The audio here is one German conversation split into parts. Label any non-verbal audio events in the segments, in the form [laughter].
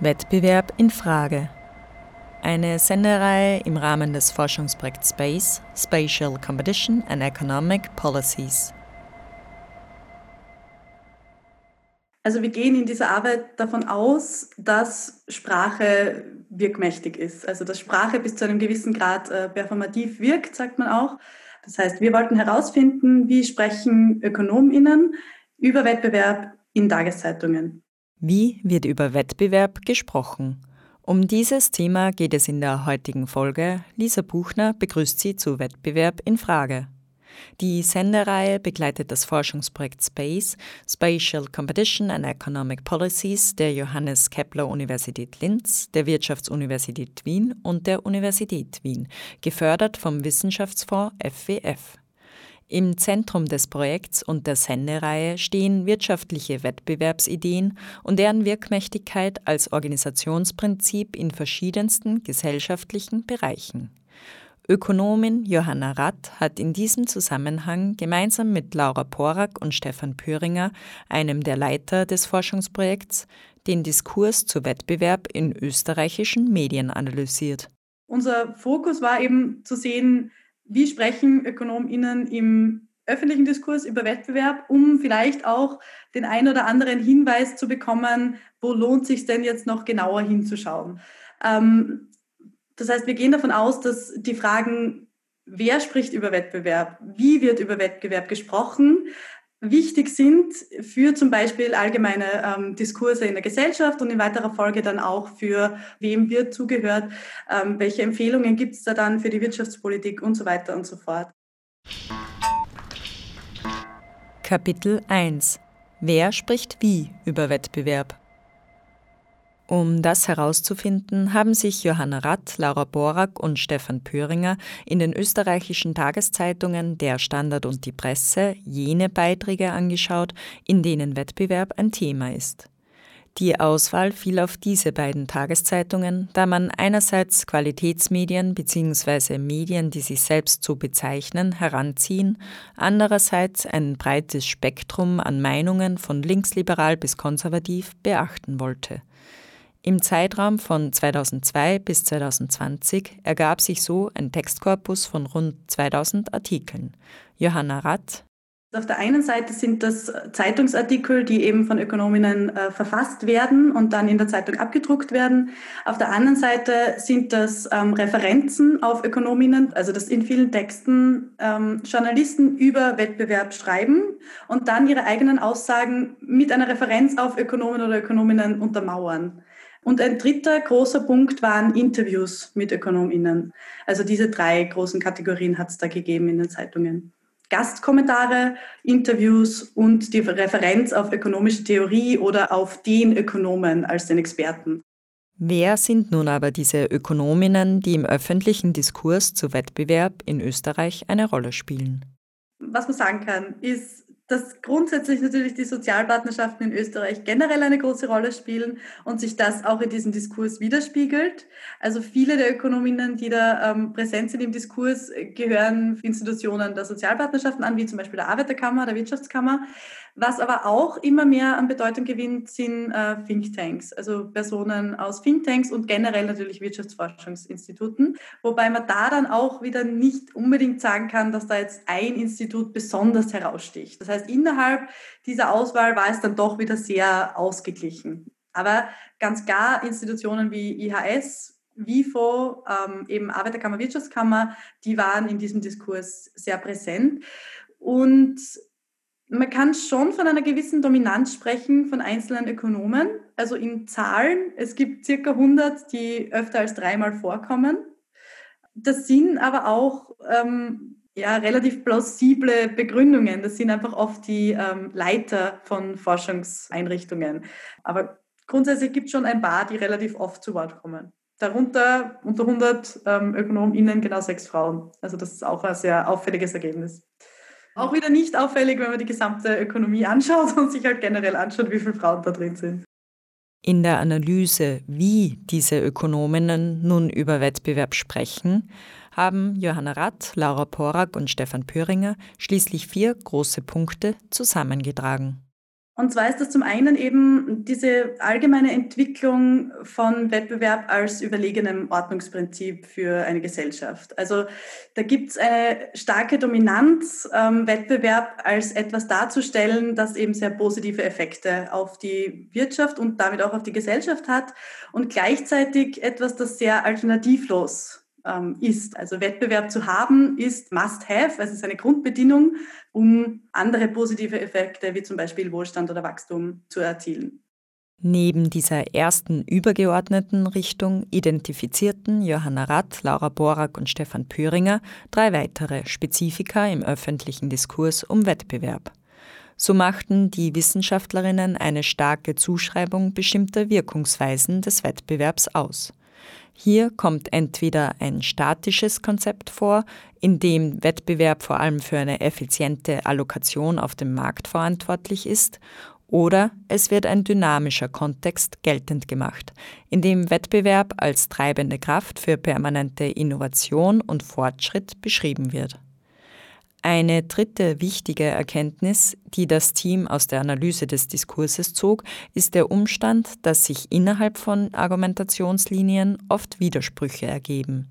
Wettbewerb in Frage. Eine Sendereihe im Rahmen des Forschungsprojekts Space, Spatial Competition and Economic Policies. Also wir gehen in dieser Arbeit davon aus, dass Sprache wirkmächtig ist. Also dass Sprache bis zu einem gewissen Grad äh, performativ wirkt, sagt man auch. Das heißt, wir wollten herausfinden, wie sprechen Ökonominnen über Wettbewerb in Tageszeitungen. Wie wird über Wettbewerb gesprochen? Um dieses Thema geht es in der heutigen Folge. Lisa Buchner begrüßt Sie zu Wettbewerb in Frage. Die Sendereihe begleitet das Forschungsprojekt Space, Spatial Competition and Economic Policies der Johannes Kepler Universität Linz, der Wirtschaftsuniversität Wien und der Universität Wien, gefördert vom Wissenschaftsfonds FWF. Im Zentrum des Projekts und der Sendereihe stehen wirtschaftliche Wettbewerbsideen und deren Wirkmächtigkeit als Organisationsprinzip in verschiedensten gesellschaftlichen Bereichen. Ökonomin Johanna Rath hat in diesem Zusammenhang gemeinsam mit Laura Porak und Stefan Püringer, einem der Leiter des Forschungsprojekts, den Diskurs zu Wettbewerb in österreichischen Medien analysiert. Unser Fokus war eben zu sehen, wie sprechen ÖkonomInnen im öffentlichen Diskurs über Wettbewerb, um vielleicht auch den ein oder anderen Hinweis zu bekommen, wo lohnt sich denn jetzt noch genauer hinzuschauen. Ähm, das heißt, wir gehen davon aus, dass die Fragen, wer spricht über Wettbewerb, wie wird über Wettbewerb gesprochen, wichtig sind für zum Beispiel allgemeine ähm, Diskurse in der Gesellschaft und in weiterer Folge dann auch für wem wird zugehört, ähm, welche Empfehlungen gibt es da dann für die Wirtschaftspolitik und so weiter und so fort. Kapitel 1 Wer spricht wie über Wettbewerb? Um das herauszufinden, haben sich Johanna Rath, Laura Borak und Stefan Pöringer in den österreichischen Tageszeitungen Der Standard und die Presse jene Beiträge angeschaut, in denen Wettbewerb ein Thema ist. Die Auswahl fiel auf diese beiden Tageszeitungen, da man einerseits Qualitätsmedien bzw. Medien, die sich selbst so bezeichnen, heranziehen, andererseits ein breites Spektrum an Meinungen von linksliberal bis konservativ beachten wollte. Im Zeitraum von 2002 bis 2020 ergab sich so ein Textkorpus von rund 2000 Artikeln. Johanna Rath. Auf der einen Seite sind das Zeitungsartikel, die eben von Ökonominnen äh, verfasst werden und dann in der Zeitung abgedruckt werden. Auf der anderen Seite sind das ähm, Referenzen auf Ökonominnen, also dass in vielen Texten ähm, Journalisten über Wettbewerb schreiben und dann ihre eigenen Aussagen mit einer Referenz auf Ökonomen oder Ökonominnen untermauern. Und ein dritter großer Punkt waren Interviews mit Ökonominnen. Also diese drei großen Kategorien hat es da gegeben in den Zeitungen. Gastkommentare, Interviews und die Referenz auf ökonomische Theorie oder auf den Ökonomen als den Experten. Wer sind nun aber diese Ökonominnen, die im öffentlichen Diskurs zu Wettbewerb in Österreich eine Rolle spielen? Was man sagen kann, ist, dass grundsätzlich natürlich die Sozialpartnerschaften in Österreich generell eine große Rolle spielen und sich das auch in diesem Diskurs widerspiegelt. Also viele der Ökonominnen, die da ähm, präsent sind im Diskurs, gehören Institutionen der Sozialpartnerschaften an, wie zum Beispiel der Arbeiterkammer, der Wirtschaftskammer. Was aber auch immer mehr an Bedeutung gewinnt, sind äh, Thinktanks, also Personen aus Thinktanks und generell natürlich Wirtschaftsforschungsinstituten, wobei man da dann auch wieder nicht unbedingt sagen kann, dass da jetzt ein Institut besonders heraussticht. Das heißt, innerhalb dieser Auswahl war es dann doch wieder sehr ausgeglichen. Aber ganz klar Institutionen wie IHS, WIFO, ähm, eben Arbeiterkammer, Wirtschaftskammer, die waren in diesem Diskurs sehr präsent. Und man kann schon von einer gewissen Dominanz sprechen von einzelnen Ökonomen, also in Zahlen. Es gibt circa 100, die öfter als dreimal vorkommen. Das sind aber auch ähm, ja, relativ plausible Begründungen. Das sind einfach oft die ähm, Leiter von Forschungseinrichtungen. Aber grundsätzlich gibt es schon ein paar, die relativ oft zu Wort kommen. Darunter unter 100 ähm, ÖkonomInnen genau sechs Frauen. Also das ist auch ein sehr auffälliges Ergebnis. Auch wieder nicht auffällig, wenn man die gesamte Ökonomie anschaut und sich halt generell anschaut, wie viele Frauen da drin sind. In der Analyse, wie diese Ökonominnen nun über Wettbewerb sprechen, haben Johanna Rath, Laura Porak und Stefan Pöringer schließlich vier große Punkte zusammengetragen. Und zwar ist das zum einen eben diese allgemeine Entwicklung von Wettbewerb als überlegenem Ordnungsprinzip für eine Gesellschaft. Also da gibt es eine starke Dominanz, ähm, Wettbewerb als etwas darzustellen, das eben sehr positive Effekte auf die Wirtschaft und damit auch auf die Gesellschaft hat und gleichzeitig etwas, das sehr alternativlos ähm, ist. Also Wettbewerb zu haben ist Must-Have, also ist eine Grundbedingung, um andere positive Effekte wie zum Beispiel Wohlstand oder Wachstum zu erzielen. Neben dieser ersten übergeordneten Richtung identifizierten Johanna Rath, Laura Borak und Stefan Pöringer drei weitere Spezifika im öffentlichen Diskurs um Wettbewerb. So machten die Wissenschaftlerinnen eine starke Zuschreibung bestimmter Wirkungsweisen des Wettbewerbs aus. Hier kommt entweder ein statisches Konzept vor, in dem Wettbewerb vor allem für eine effiziente Allokation auf dem Markt verantwortlich ist, oder es wird ein dynamischer Kontext geltend gemacht, in dem Wettbewerb als treibende Kraft für permanente Innovation und Fortschritt beschrieben wird. Eine dritte wichtige Erkenntnis, die das Team aus der Analyse des Diskurses zog, ist der Umstand, dass sich innerhalb von Argumentationslinien oft Widersprüche ergeben.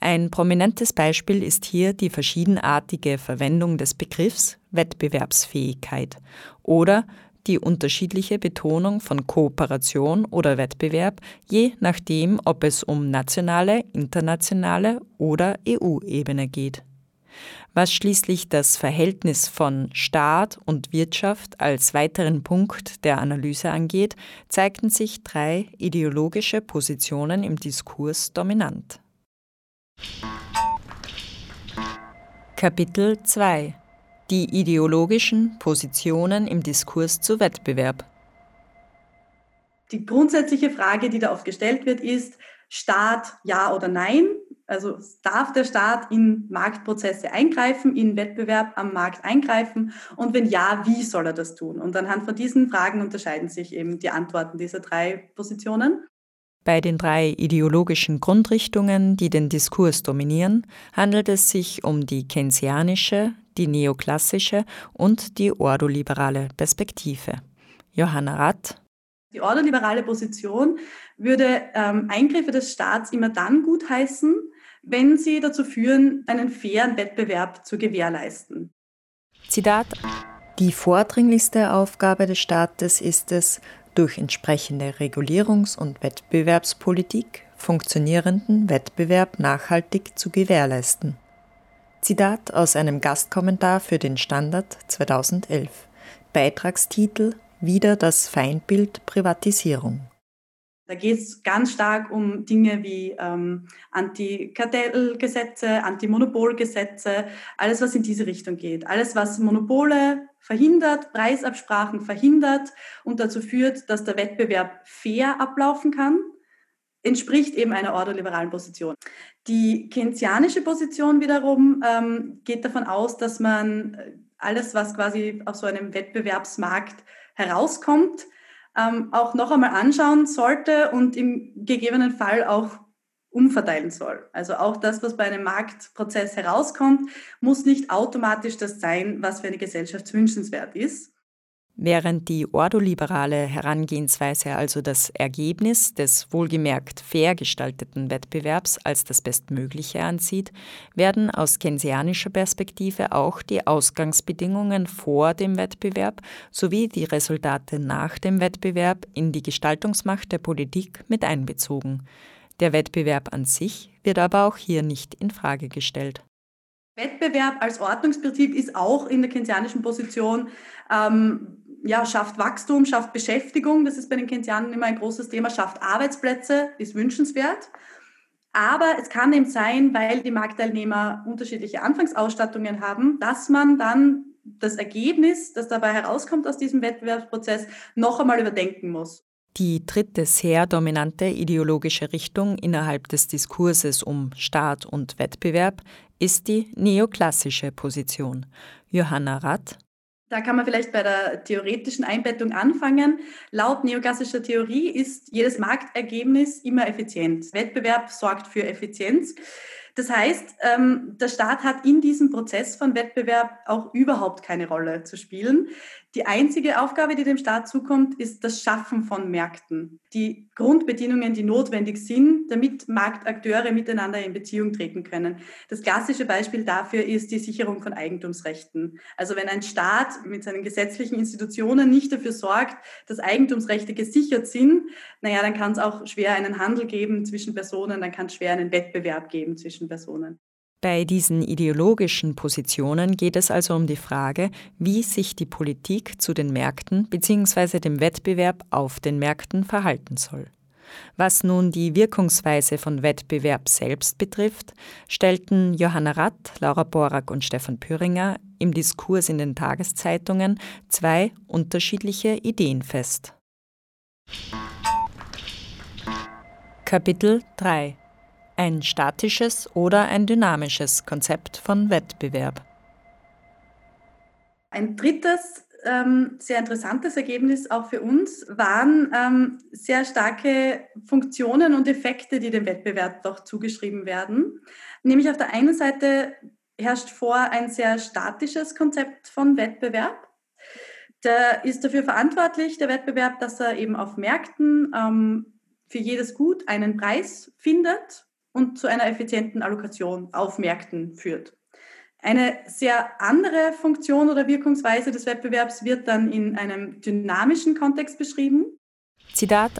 Ein prominentes Beispiel ist hier die verschiedenartige Verwendung des Begriffs Wettbewerbsfähigkeit oder die unterschiedliche Betonung von Kooperation oder Wettbewerb, je nachdem, ob es um nationale, internationale oder EU-Ebene geht. Was schließlich das Verhältnis von Staat und Wirtschaft als weiteren Punkt der Analyse angeht, zeigten sich drei ideologische Positionen im Diskurs dominant. Kapitel 2 Die ideologischen Positionen im Diskurs zu Wettbewerb. Die grundsätzliche Frage, die da oft gestellt wird, ist Staat ja oder nein? Also darf der Staat in Marktprozesse eingreifen, in Wettbewerb am Markt eingreifen? Und wenn ja, wie soll er das tun? Und anhand von diesen Fragen unterscheiden sich eben die Antworten dieser drei Positionen. Bei den drei ideologischen Grundrichtungen, die den Diskurs dominieren, handelt es sich um die keynesianische, die neoklassische und die ordoliberale Perspektive. Johanna Rath. Die ordoliberale Position würde ähm, Eingriffe des Staats immer dann gutheißen, wenn sie dazu führen, einen fairen Wettbewerb zu gewährleisten. Zitat Die vordringlichste Aufgabe des Staates ist es, durch entsprechende Regulierungs- und Wettbewerbspolitik funktionierenden Wettbewerb nachhaltig zu gewährleisten. Zitat aus einem Gastkommentar für den Standard 2011. Beitragstitel Wieder das Feindbild Privatisierung. Da geht es ganz stark um Dinge wie ähm, Antikartellgesetze, Antimonopolgesetze, alles, was in diese Richtung geht. Alles, was Monopole verhindert, Preisabsprachen verhindert und dazu führt, dass der Wettbewerb fair ablaufen kann, entspricht eben einer ordoliberalen Position. Die keynesianische Position wiederum ähm, geht davon aus, dass man äh, alles, was quasi auf so einem Wettbewerbsmarkt herauskommt, ähm, auch noch einmal anschauen sollte und im gegebenen Fall auch umverteilen soll. Also auch das, was bei einem Marktprozess herauskommt, muss nicht automatisch das sein, was für eine Gesellschaft wünschenswert ist. Während die ordoliberale Herangehensweise also das Ergebnis des wohlgemerkt fair gestalteten Wettbewerbs als das Bestmögliche ansieht, werden aus keynesianischer Perspektive auch die Ausgangsbedingungen vor dem Wettbewerb sowie die Resultate nach dem Wettbewerb in die Gestaltungsmacht der Politik mit einbezogen. Der Wettbewerb an sich wird aber auch hier nicht in Frage gestellt. Wettbewerb als Ordnungsprinzip ist auch in der keynesianischen Position ähm, ja, schafft Wachstum, schafft Beschäftigung, das ist bei den Keynesianern immer ein großes Thema, schafft Arbeitsplätze, ist wünschenswert. Aber es kann eben sein, weil die Marktteilnehmer unterschiedliche Anfangsausstattungen haben, dass man dann das Ergebnis, das dabei herauskommt aus diesem Wettbewerbsprozess, noch einmal überdenken muss. Die dritte sehr dominante ideologische Richtung innerhalb des Diskurses um Staat und Wettbewerb ist die neoklassische Position. Johanna Rath Da kann man vielleicht bei der theoretischen Einbettung anfangen. Laut neoklassischer Theorie ist jedes Marktergebnis immer effizient. Wettbewerb sorgt für Effizienz. Das heißt, ähm, der Staat hat in diesem Prozess von Wettbewerb auch überhaupt keine Rolle zu spielen. Die einzige Aufgabe, die dem Staat zukommt, ist das Schaffen von Märkten. Die Grundbedingungen, die notwendig sind, damit Marktakteure miteinander in Beziehung treten können. Das klassische Beispiel dafür ist die Sicherung von Eigentumsrechten. Also wenn ein Staat mit seinen gesetzlichen Institutionen nicht dafür sorgt, dass Eigentumsrechte gesichert sind, naja, dann kann es auch schwer einen Handel geben zwischen Personen, dann kann es schwer einen Wettbewerb geben zwischen Personen. Bei diesen ideologischen Positionen geht es also um die Frage, wie sich die Politik zu den Märkten bzw. dem Wettbewerb auf den Märkten verhalten soll. Was nun die Wirkungsweise von Wettbewerb selbst betrifft, stellten Johanna Rath, Laura Borak und Stefan Püringer im Diskurs in den Tageszeitungen zwei unterschiedliche Ideen fest. Kapitel 3 ein statisches oder ein dynamisches Konzept von Wettbewerb. Ein drittes ähm, sehr interessantes Ergebnis auch für uns waren ähm, sehr starke Funktionen und Effekte, die dem Wettbewerb doch zugeschrieben werden. Nämlich auf der einen Seite herrscht vor ein sehr statisches Konzept von Wettbewerb. Der ist dafür verantwortlich, der Wettbewerb, dass er eben auf Märkten ähm, für jedes Gut einen Preis findet und zu einer effizienten Allokation auf Märkten führt. Eine sehr andere Funktion oder Wirkungsweise des Wettbewerbs wird dann in einem dynamischen Kontext beschrieben. Zitat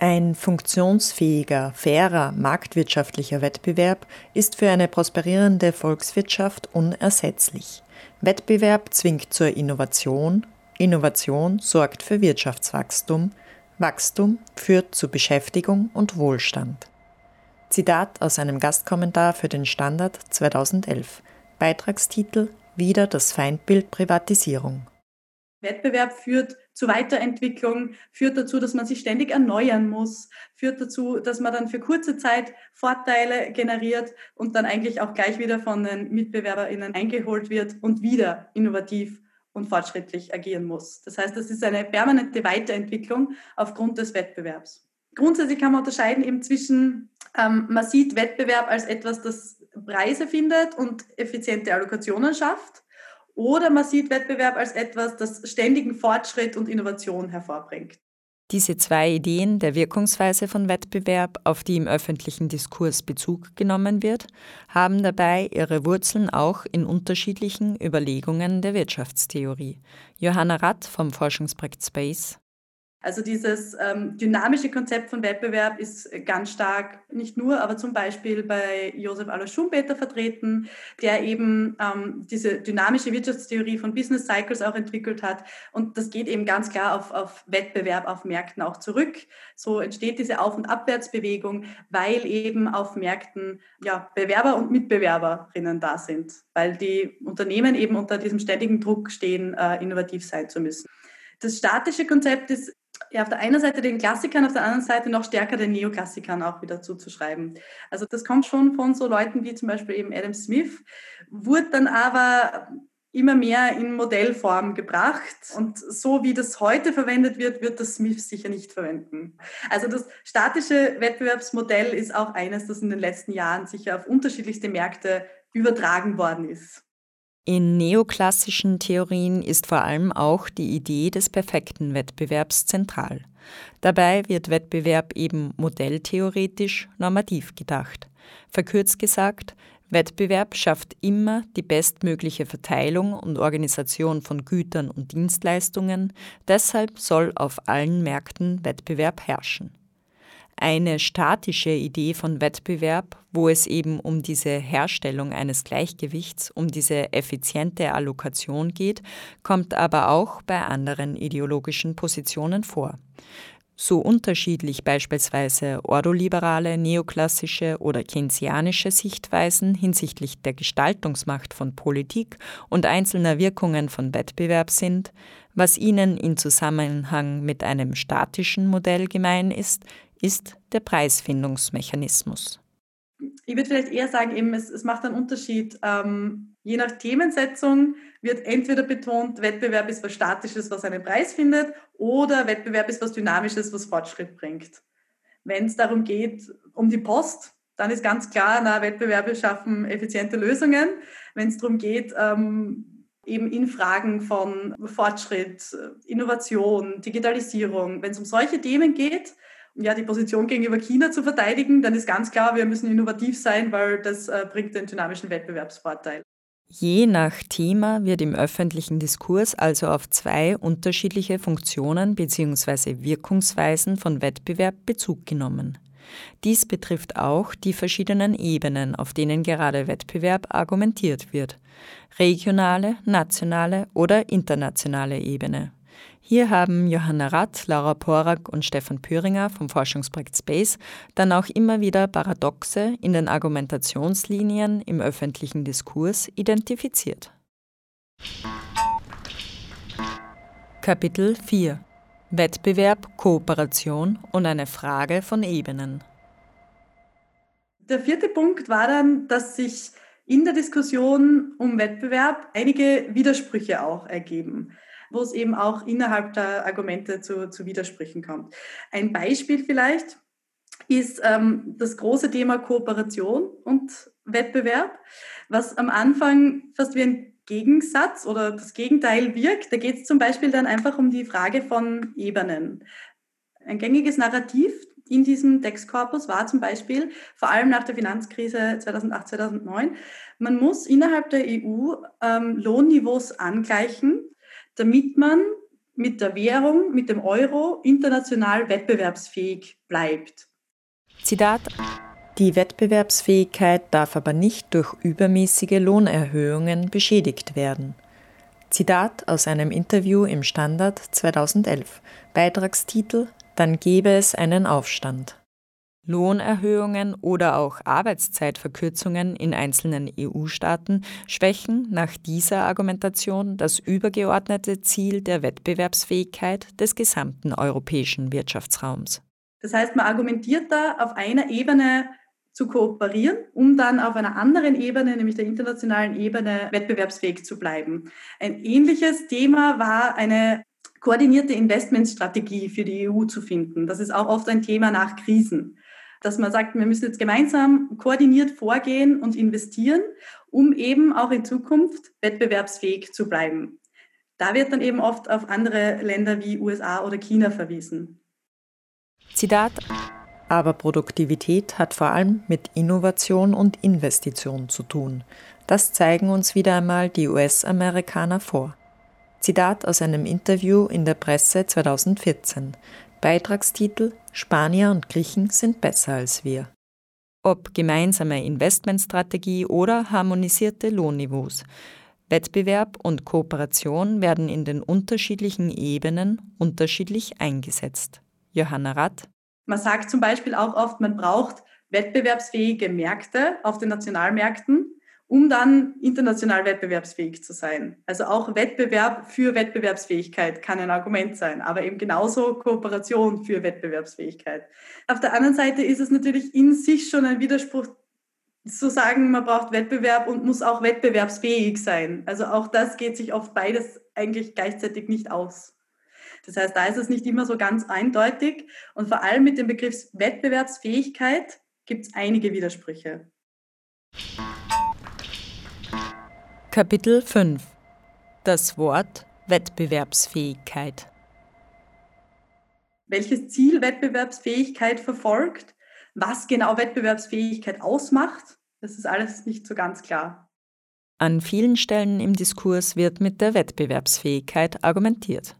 ein funktionsfähiger, fairer, marktwirtschaftlicher Wettbewerb ist für eine prosperierende Volkswirtschaft unersetzlich. Wettbewerb zwingt zur Innovation, Innovation sorgt für Wirtschaftswachstum, Wachstum führt zu Beschäftigung und Wohlstand. Zitat aus einem Gastkommentar für den Standard 2011. Beitragstitel Wieder das Feindbild Privatisierung. Wettbewerb führt zu Weiterentwicklung, führt dazu, dass man sich ständig erneuern muss, führt dazu, dass man dann für kurze Zeit Vorteile generiert und dann eigentlich auch gleich wieder von den MitbewerberInnen eingeholt wird und wieder innovativ und fortschrittlich agieren muss. Das heißt, das ist eine permanente Weiterentwicklung aufgrund des Wettbewerbs. Grundsätzlich kann man unterscheiden eben zwischen ähm, man sieht Wettbewerb als etwas, das Preise findet und effiziente Allokationen schafft. Oder man sieht Wettbewerb als etwas, das ständigen Fortschritt und Innovation hervorbringt. Diese zwei Ideen der Wirkungsweise von Wettbewerb, auf die im öffentlichen Diskurs Bezug genommen wird, haben dabei ihre Wurzeln auch in unterschiedlichen Überlegungen der Wirtschaftstheorie. Johanna Rath vom Forschungsprojekt Space also dieses ähm, dynamische Konzept von Wettbewerb ist ganz stark nicht nur, aber zum Beispiel bei Josef Alois Schumpeter vertreten, der eben ähm, diese dynamische Wirtschaftstheorie von Business Cycles auch entwickelt hat. Und das geht eben ganz klar auf, auf Wettbewerb auf Märkten auch zurück. So entsteht diese Auf- und Abwärtsbewegung, weil eben auf Märkten ja, Bewerber und Mitbewerberinnen da sind, weil die Unternehmen eben unter diesem ständigen Druck stehen, äh, innovativ sein zu müssen. Das statische Konzept ist ja, auf der einen Seite den Klassikern, auf der anderen Seite noch stärker den Neoklassikern auch wieder zuzuschreiben. Also das kommt schon von so Leuten wie zum Beispiel eben Adam Smith, wurde dann aber immer mehr in Modellform gebracht. Und so wie das heute verwendet wird, wird das Smith sicher nicht verwenden. Also das statische Wettbewerbsmodell ist auch eines, das in den letzten Jahren sicher auf unterschiedlichste Märkte übertragen worden ist. In neoklassischen Theorien ist vor allem auch die Idee des perfekten Wettbewerbs zentral. Dabei wird Wettbewerb eben modelltheoretisch normativ gedacht. Verkürzt gesagt, Wettbewerb schafft immer die bestmögliche Verteilung und Organisation von Gütern und Dienstleistungen, deshalb soll auf allen Märkten Wettbewerb herrschen eine statische Idee von Wettbewerb, wo es eben um diese Herstellung eines Gleichgewichts, um diese effiziente Allokation geht, kommt aber auch bei anderen ideologischen Positionen vor. So unterschiedlich beispielsweise ordoliberale, neoklassische oder keynesianische Sichtweisen hinsichtlich der Gestaltungsmacht von Politik und einzelner Wirkungen von Wettbewerb sind, was ihnen in Zusammenhang mit einem statischen Modell gemein ist, ist der Preisfindungsmechanismus. Ich würde vielleicht eher sagen, eben, es, es macht einen Unterschied. Ähm, je nach Themensetzung wird entweder betont, Wettbewerb ist was Statisches, was einen Preis findet, oder Wettbewerb ist was Dynamisches, was Fortschritt bringt. Wenn es darum geht, um die Post, dann ist ganz klar, na, Wettbewerbe schaffen effiziente Lösungen. Wenn es darum geht, ähm, eben in Fragen von Fortschritt, Innovation, Digitalisierung, wenn es um solche Themen geht, ja, die Position gegenüber China zu verteidigen, dann ist ganz klar, wir müssen innovativ sein, weil das äh, bringt den dynamischen Wettbewerbsvorteil. Je nach Thema wird im öffentlichen Diskurs also auf zwei unterschiedliche Funktionen bzw. Wirkungsweisen von Wettbewerb Bezug genommen. Dies betrifft auch die verschiedenen Ebenen, auf denen gerade Wettbewerb argumentiert wird. Regionale, nationale oder internationale Ebene. Hier haben Johanna Rath, Laura Porak und Stefan Püringer vom Forschungsprojekt Space dann auch immer wieder Paradoxe in den Argumentationslinien im öffentlichen Diskurs identifiziert. Kapitel 4 Wettbewerb, Kooperation und eine Frage von Ebenen. Der vierte Punkt war dann, dass sich in der Diskussion um Wettbewerb einige Widersprüche auch ergeben wo es eben auch innerhalb der Argumente zu, zu Widersprüchen kommt. Ein Beispiel vielleicht ist ähm, das große Thema Kooperation und Wettbewerb, was am Anfang fast wie ein Gegensatz oder das Gegenteil wirkt. Da geht es zum Beispiel dann einfach um die Frage von Ebenen. Ein gängiges Narrativ in diesem Textkorpus war zum Beispiel, vor allem nach der Finanzkrise 2008, 2009, man muss innerhalb der EU ähm, Lohnniveaus angleichen, damit man mit der Währung, mit dem Euro international wettbewerbsfähig bleibt. Zitat. Die Wettbewerbsfähigkeit darf aber nicht durch übermäßige Lohnerhöhungen beschädigt werden. Zitat aus einem Interview im Standard 2011. Beitragstitel Dann gäbe es einen Aufstand. Lohnerhöhungen oder auch Arbeitszeitverkürzungen in einzelnen EU-Staaten schwächen nach dieser Argumentation das übergeordnete Ziel der Wettbewerbsfähigkeit des gesamten europäischen Wirtschaftsraums. Das heißt, man argumentiert da auf einer Ebene zu kooperieren, um dann auf einer anderen Ebene, nämlich der internationalen Ebene, wettbewerbsfähig zu bleiben. Ein ähnliches Thema war eine koordinierte Investmentstrategie für die EU zu finden. Das ist auch oft ein Thema nach Krisen dass man sagt, wir müssen jetzt gemeinsam koordiniert vorgehen und investieren, um eben auch in Zukunft wettbewerbsfähig zu bleiben. Da wird dann eben oft auf andere Länder wie USA oder China verwiesen. Zitat. Aber Produktivität hat vor allem mit Innovation und Investition zu tun. Das zeigen uns wieder einmal die US-Amerikaner vor. Zitat aus einem Interview in der Presse 2014. Beitragstitel Spanier und Griechen sind besser als wir. Ob gemeinsame Investmentstrategie oder harmonisierte Lohnniveaus. Wettbewerb und Kooperation werden in den unterschiedlichen Ebenen unterschiedlich eingesetzt. Johanna Rath. Man sagt zum Beispiel auch oft, man braucht wettbewerbsfähige Märkte auf den Nationalmärkten um dann international wettbewerbsfähig zu sein. Also auch Wettbewerb für Wettbewerbsfähigkeit kann ein Argument sein, aber eben genauso Kooperation für Wettbewerbsfähigkeit. Auf der anderen Seite ist es natürlich in sich schon ein Widerspruch zu sagen, man braucht Wettbewerb und muss auch wettbewerbsfähig sein. Also auch das geht sich oft beides eigentlich gleichzeitig nicht aus. Das heißt, da ist es nicht immer so ganz eindeutig und vor allem mit dem Begriff Wettbewerbsfähigkeit gibt es einige Widersprüche. Kapitel 5 Das Wort Wettbewerbsfähigkeit Welches Ziel Wettbewerbsfähigkeit verfolgt, was genau Wettbewerbsfähigkeit ausmacht, das ist alles nicht so ganz klar. An vielen Stellen im Diskurs wird mit der Wettbewerbsfähigkeit argumentiert.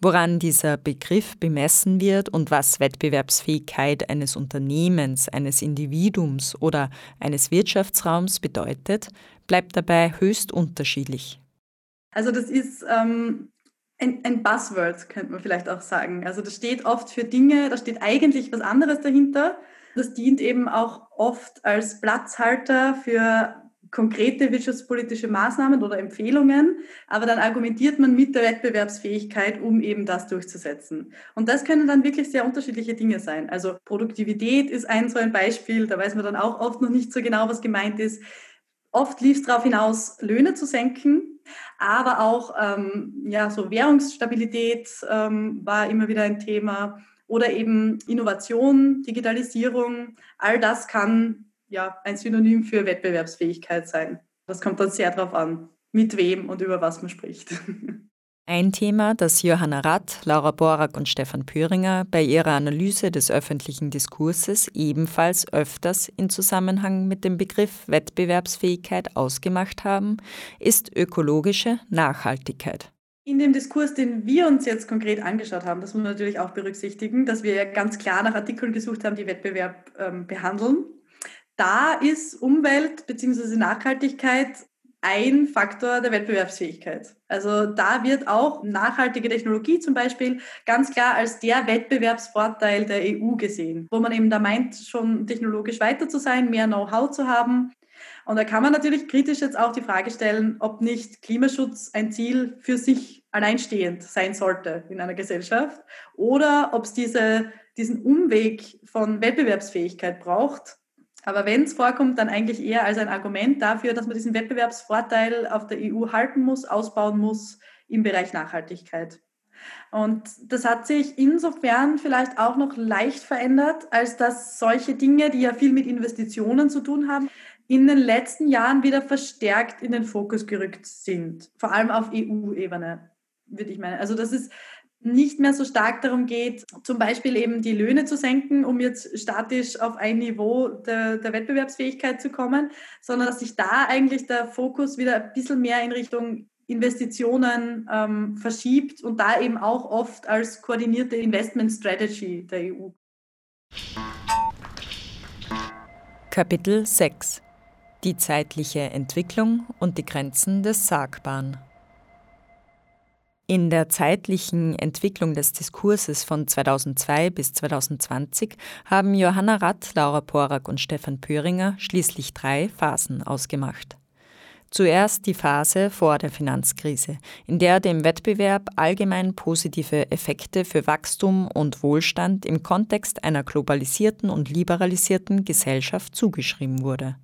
Woran dieser Begriff bemessen wird und was Wettbewerbsfähigkeit eines Unternehmens, eines Individuums oder eines Wirtschaftsraums bedeutet, bleibt dabei höchst unterschiedlich. Also das ist ähm, ein, ein Buzzword, könnte man vielleicht auch sagen. Also das steht oft für Dinge, da steht eigentlich was anderes dahinter. Das dient eben auch oft als Platzhalter für konkrete wirtschaftspolitische Maßnahmen oder Empfehlungen, aber dann argumentiert man mit der Wettbewerbsfähigkeit, um eben das durchzusetzen. Und das können dann wirklich sehr unterschiedliche Dinge sein. Also Produktivität ist ein so ein Beispiel, da weiß man dann auch oft noch nicht so genau, was gemeint ist. Oft lief es darauf hinaus, Löhne zu senken, aber auch ähm, ja, so Währungsstabilität ähm, war immer wieder ein Thema oder eben Innovation, Digitalisierung. All das kann ja ein Synonym für Wettbewerbsfähigkeit sein. Das kommt dann sehr darauf an, mit wem und über was man spricht. [laughs] Ein Thema, das Johanna Rath, Laura Borak und Stefan Pöringer bei ihrer Analyse des öffentlichen Diskurses ebenfalls öfters in Zusammenhang mit dem Begriff Wettbewerbsfähigkeit ausgemacht haben, ist ökologische Nachhaltigkeit. In dem Diskurs, den wir uns jetzt konkret angeschaut haben, das muss man natürlich auch berücksichtigen, dass wir ja ganz klar nach Artikeln gesucht haben, die Wettbewerb ähm, behandeln. Da ist Umwelt bzw. Nachhaltigkeit ein Faktor der Wettbewerbsfähigkeit. Also da wird auch nachhaltige Technologie zum Beispiel ganz klar als der Wettbewerbsvorteil der EU gesehen, wo man eben da meint, schon technologisch weiter zu sein, mehr Know-how zu haben. Und da kann man natürlich kritisch jetzt auch die Frage stellen, ob nicht Klimaschutz ein Ziel für sich alleinstehend sein sollte in einer Gesellschaft oder ob es diese, diesen Umweg von Wettbewerbsfähigkeit braucht, aber wenn es vorkommt, dann eigentlich eher als ein Argument dafür, dass man diesen Wettbewerbsvorteil auf der EU halten muss, ausbauen muss im Bereich Nachhaltigkeit. Und das hat sich insofern vielleicht auch noch leicht verändert, als dass solche Dinge, die ja viel mit Investitionen zu tun haben, in den letzten Jahren wieder verstärkt in den Fokus gerückt sind. Vor allem auf EU-Ebene, würde ich meinen. Also das ist nicht mehr so stark darum geht, zum Beispiel eben die Löhne zu senken, um jetzt statisch auf ein Niveau der, der Wettbewerbsfähigkeit zu kommen, sondern dass sich da eigentlich der Fokus wieder ein bisschen mehr in Richtung Investitionen ähm, verschiebt und da eben auch oft als koordinierte Investment Strategy der EU. Kapitel 6 Die zeitliche Entwicklung und die Grenzen des Sagbaren. In der zeitlichen Entwicklung des Diskurses von 2002 bis 2020 haben Johanna Rath, Laura Porak und Stefan Pöringer schließlich drei Phasen ausgemacht. Zuerst die Phase vor der Finanzkrise, in der dem Wettbewerb allgemein positive Effekte für Wachstum und Wohlstand im Kontext einer globalisierten und liberalisierten Gesellschaft zugeschrieben wurde.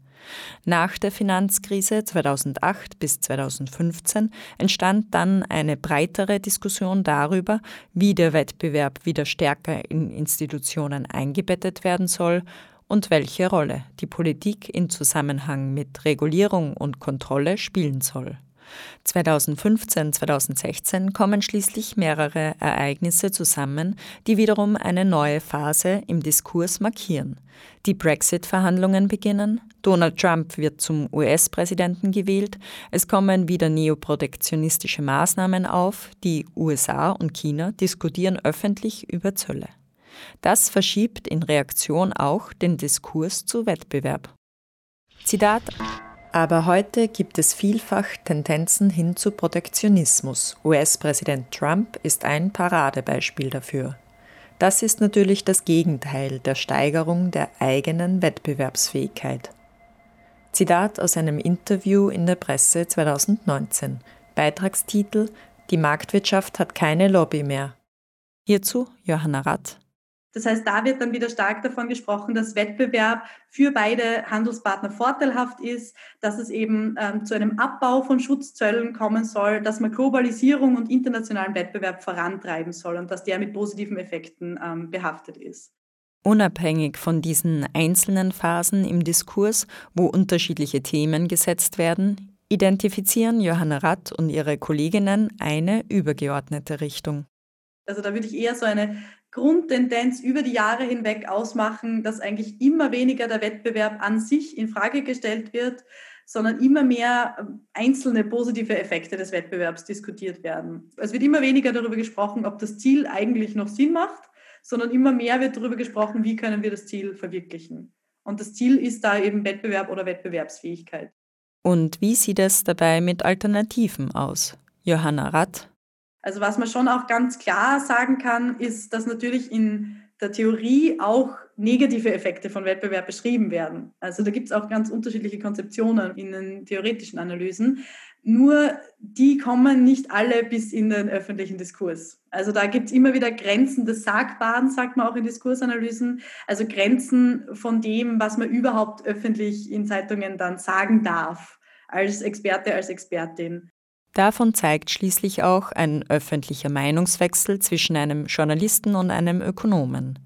Nach der Finanzkrise 2008 bis 2015 entstand dann eine breitere Diskussion darüber, wie der Wettbewerb wieder stärker in Institutionen eingebettet werden soll und welche Rolle die Politik in Zusammenhang mit Regulierung und Kontrolle spielen soll. 2015, 2016 kommen schließlich mehrere Ereignisse zusammen, die wiederum eine neue Phase im Diskurs markieren. Die Brexit-Verhandlungen beginnen, Donald Trump wird zum US-Präsidenten gewählt, es kommen wieder neoprotektionistische Maßnahmen auf, die USA und China diskutieren öffentlich über Zölle. Das verschiebt in Reaktion auch den Diskurs zu Wettbewerb. Zitat aber heute gibt es vielfach Tendenzen hin zu Protektionismus. US-Präsident Trump ist ein Paradebeispiel dafür. Das ist natürlich das Gegenteil der Steigerung der eigenen Wettbewerbsfähigkeit. Zitat aus einem Interview in der Presse 2019. Beitragstitel Die Marktwirtschaft hat keine Lobby mehr. Hierzu Johanna Rath, das heißt, da wird dann wieder stark davon gesprochen, dass Wettbewerb für beide Handelspartner vorteilhaft ist, dass es eben ähm, zu einem Abbau von Schutzzöllen kommen soll, dass man Globalisierung und internationalen Wettbewerb vorantreiben soll und dass der mit positiven Effekten ähm, behaftet ist. Unabhängig von diesen einzelnen Phasen im Diskurs, wo unterschiedliche Themen gesetzt werden, identifizieren Johanna Rath und ihre Kolleginnen eine übergeordnete Richtung. Also da würde ich eher so eine Grundtendenz über die Jahre hinweg ausmachen, dass eigentlich immer weniger der Wettbewerb an sich in Frage gestellt wird, sondern immer mehr ähm, einzelne positive Effekte des Wettbewerbs diskutiert werden. Es wird immer weniger darüber gesprochen, ob das Ziel eigentlich noch Sinn macht, sondern immer mehr wird darüber gesprochen, wie können wir das Ziel verwirklichen. Und das Ziel ist da eben Wettbewerb oder Wettbewerbsfähigkeit. Und wie sieht es dabei mit Alternativen aus? Johanna Rath also was man schon auch ganz klar sagen kann, ist, dass natürlich in der Theorie auch negative Effekte von Wettbewerb beschrieben werden. Also da gibt es auch ganz unterschiedliche Konzeptionen in den theoretischen Analysen. Nur die kommen nicht alle bis in den öffentlichen Diskurs. Also da gibt es immer wieder Grenzen des Sagbaren, sagt man auch in Diskursanalysen. Also Grenzen von dem, was man überhaupt öffentlich in Zeitungen dann sagen darf. als Experte, als Expertin. Davon zeigt schließlich auch ein öffentlicher Meinungswechsel zwischen einem Journalisten und einem Ökonomen.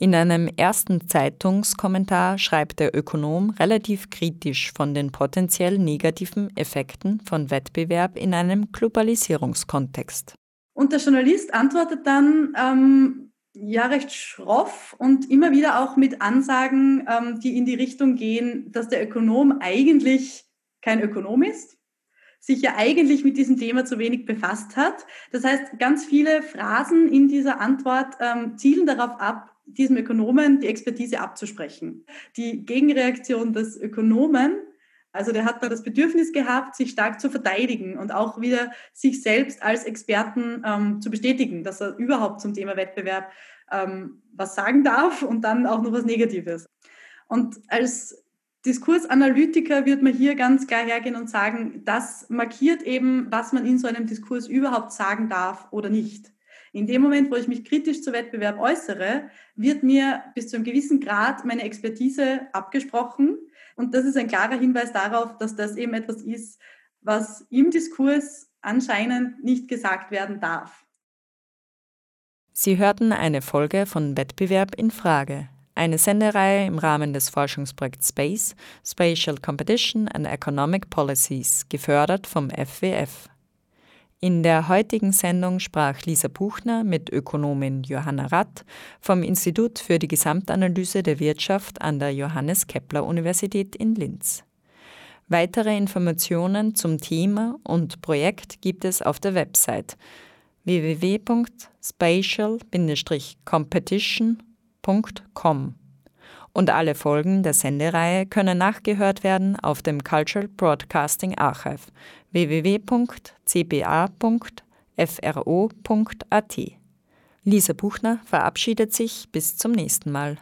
In einem ersten Zeitungskommentar schreibt der Ökonom relativ kritisch von den potenziell negativen Effekten von Wettbewerb in einem Globalisierungskontext. Und der Journalist antwortet dann ähm, ja recht schroff und immer wieder auch mit Ansagen, ähm, die in die Richtung gehen, dass der Ökonom eigentlich kein Ökonom ist sich ja eigentlich mit diesem Thema zu wenig befasst hat. Das heißt, ganz viele Phrasen in dieser Antwort ähm, zielen darauf ab, diesem Ökonomen die Expertise abzusprechen. Die Gegenreaktion des Ökonomen, also der hat da das Bedürfnis gehabt, sich stark zu verteidigen und auch wieder sich selbst als Experten ähm, zu bestätigen, dass er überhaupt zum Thema Wettbewerb ähm, was sagen darf und dann auch noch was Negatives. Und als Diskursanalytiker wird man hier ganz klar hergehen und sagen, das markiert eben, was man in so einem Diskurs überhaupt sagen darf oder nicht. In dem Moment, wo ich mich kritisch zu Wettbewerb äußere, wird mir bis zu einem gewissen Grad meine Expertise abgesprochen. Und das ist ein klarer Hinweis darauf, dass das eben etwas ist, was im Diskurs anscheinend nicht gesagt werden darf. Sie hörten eine Folge von Wettbewerb in Frage, eine Sendereihe im Rahmen des Forschungsprojekts SPACE, Spatial Competition and Economic Policies, gefördert vom FWF. In der heutigen Sendung sprach Lisa Buchner mit Ökonomin Johanna Ratt vom Institut für die Gesamtanalyse der Wirtschaft an der Johannes Kepler Universität in Linz. Weitere Informationen zum Thema und Projekt gibt es auf der Website www.spatial-competition.com www.cultural.com. Und alle Folgen der Sendereihe können nachgehört werden auf dem Cultural Broadcasting Archive www.cba.fro.at. Lisa Buchner verabschiedet sich bis zum nächsten Mal.